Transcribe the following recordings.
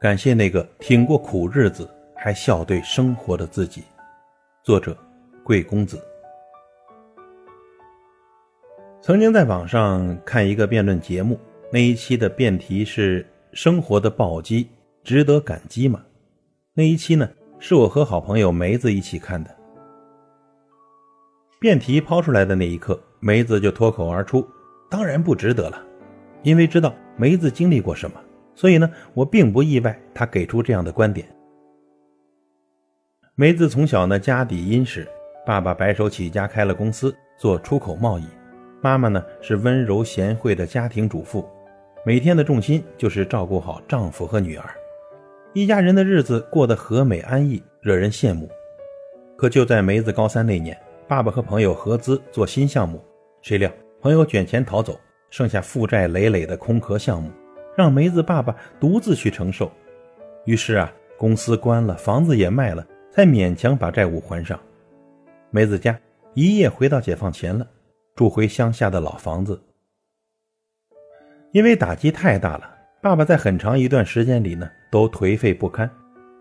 感谢那个挺过苦日子还笑对生活的自己。作者：贵公子。曾经在网上看一个辩论节目，那一期的辩题是“生活的暴击值得感激吗？”那一期呢，是我和好朋友梅子一起看的。辩题抛出来的那一刻，梅子就脱口而出：“当然不值得了，因为知道梅子经历过什么。”所以呢，我并不意外他给出这样的观点。梅子从小呢家底殷实，爸爸白手起家开了公司做出口贸易，妈妈呢是温柔贤惠的家庭主妇，每天的重心就是照顾好丈夫和女儿，一家人的日子过得和美安逸，惹人羡慕。可就在梅子高三那年，爸爸和朋友合资做新项目，谁料朋友卷钱逃走，剩下负债累累的空壳项目。让梅子爸爸独自去承受，于是啊，公司关了，房子也卖了，才勉强把债务还上。梅子家一夜回到解放前了，住回乡下的老房子。因为打击太大了，爸爸在很长一段时间里呢都颓废不堪。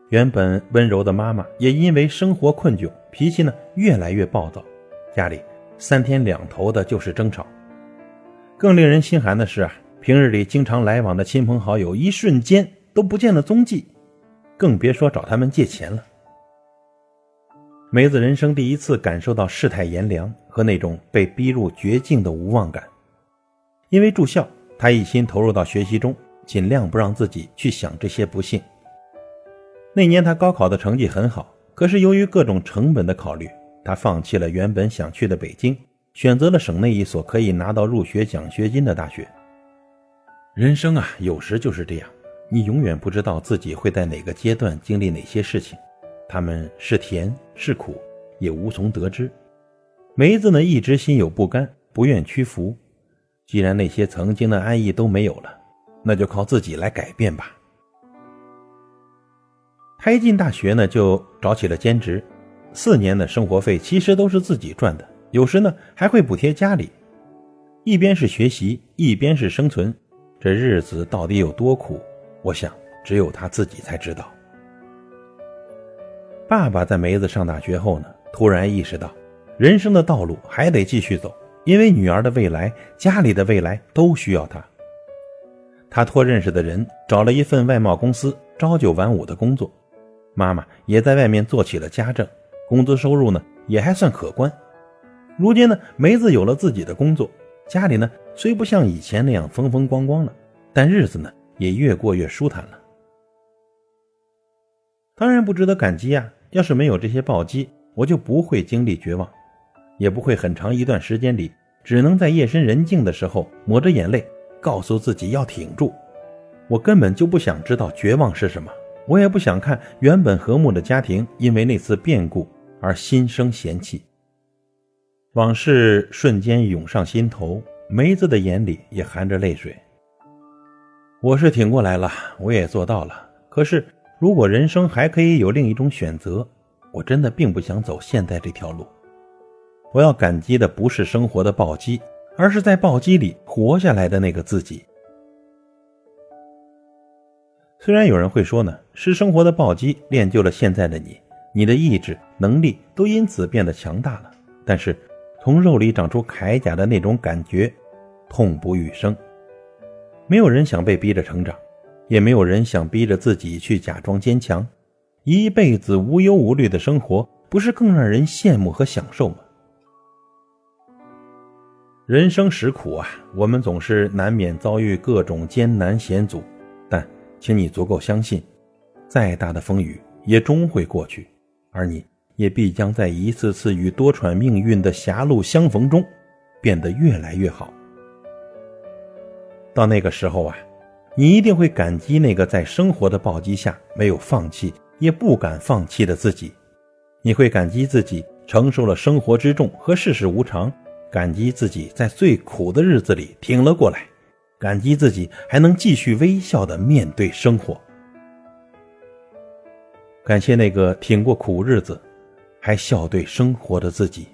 原本温柔的妈妈也因为生活困窘，脾气呢越来越暴躁，家里三天两头的就是争吵。更令人心寒的是啊。平日里经常来往的亲朋好友，一瞬间都不见了踪迹，更别说找他们借钱了。梅子人生第一次感受到世态炎凉和那种被逼入绝境的无望感。因为住校，他一心投入到学习中，尽量不让自己去想这些不幸。那年他高考的成绩很好，可是由于各种成本的考虑，他放弃了原本想去的北京，选择了省内一所可以拿到入学奖学金的大学。人生啊，有时就是这样，你永远不知道自己会在哪个阶段经历哪些事情，他们是甜是苦，也无从得知。梅子呢，一直心有不甘，不愿屈服。既然那些曾经的安逸都没有了，那就靠自己来改变吧。他一进大学呢，就找起了兼职，四年的生活费其实都是自己赚的，有时呢还会补贴家里。一边是学习，一边是生存。这日子到底有多苦？我想只有他自己才知道。爸爸在梅子上大学后呢，突然意识到，人生的道路还得继续走，因为女儿的未来、家里的未来都需要他。他托认识的人找了一份外贸公司朝九晚五的工作，妈妈也在外面做起了家政，工资收入呢也还算可观。如今呢，梅子有了自己的工作。家里呢，虽不像以前那样风风光光了，但日子呢也越过越舒坦了。当然不值得感激啊！要是没有这些暴击，我就不会经历绝望，也不会很长一段时间里只能在夜深人静的时候抹着眼泪，告诉自己要挺住。我根本就不想知道绝望是什么，我也不想看原本和睦的家庭因为那次变故而心生嫌弃。往事瞬间涌上心头，梅子的眼里也含着泪水。我是挺过来了，我也做到了。可是，如果人生还可以有另一种选择，我真的并不想走现在这条路。我要感激的不是生活的暴击，而是在暴击里活下来的那个自己。虽然有人会说呢，是生活的暴击练就了现在的你，你的意志能力都因此变得强大了，但是。从肉里长出铠甲的那种感觉，痛不欲生。没有人想被逼着成长，也没有人想逼着自己去假装坚强。一辈子无忧无虑的生活，不是更让人羡慕和享受吗？人生实苦啊，我们总是难免遭遇各种艰难险阻，但请你足够相信，再大的风雨也终会过去，而你。也必将在一次次与多舛命运的狭路相逢中，变得越来越好。到那个时候啊，你一定会感激那个在生活的暴击下没有放弃也不敢放弃的自己。你会感激自己承受了生活之重和世事无常，感激自己在最苦的日子里挺了过来，感激自己还能继续微笑的面对生活。感谢那个挺过苦日子。还笑对生活的自己。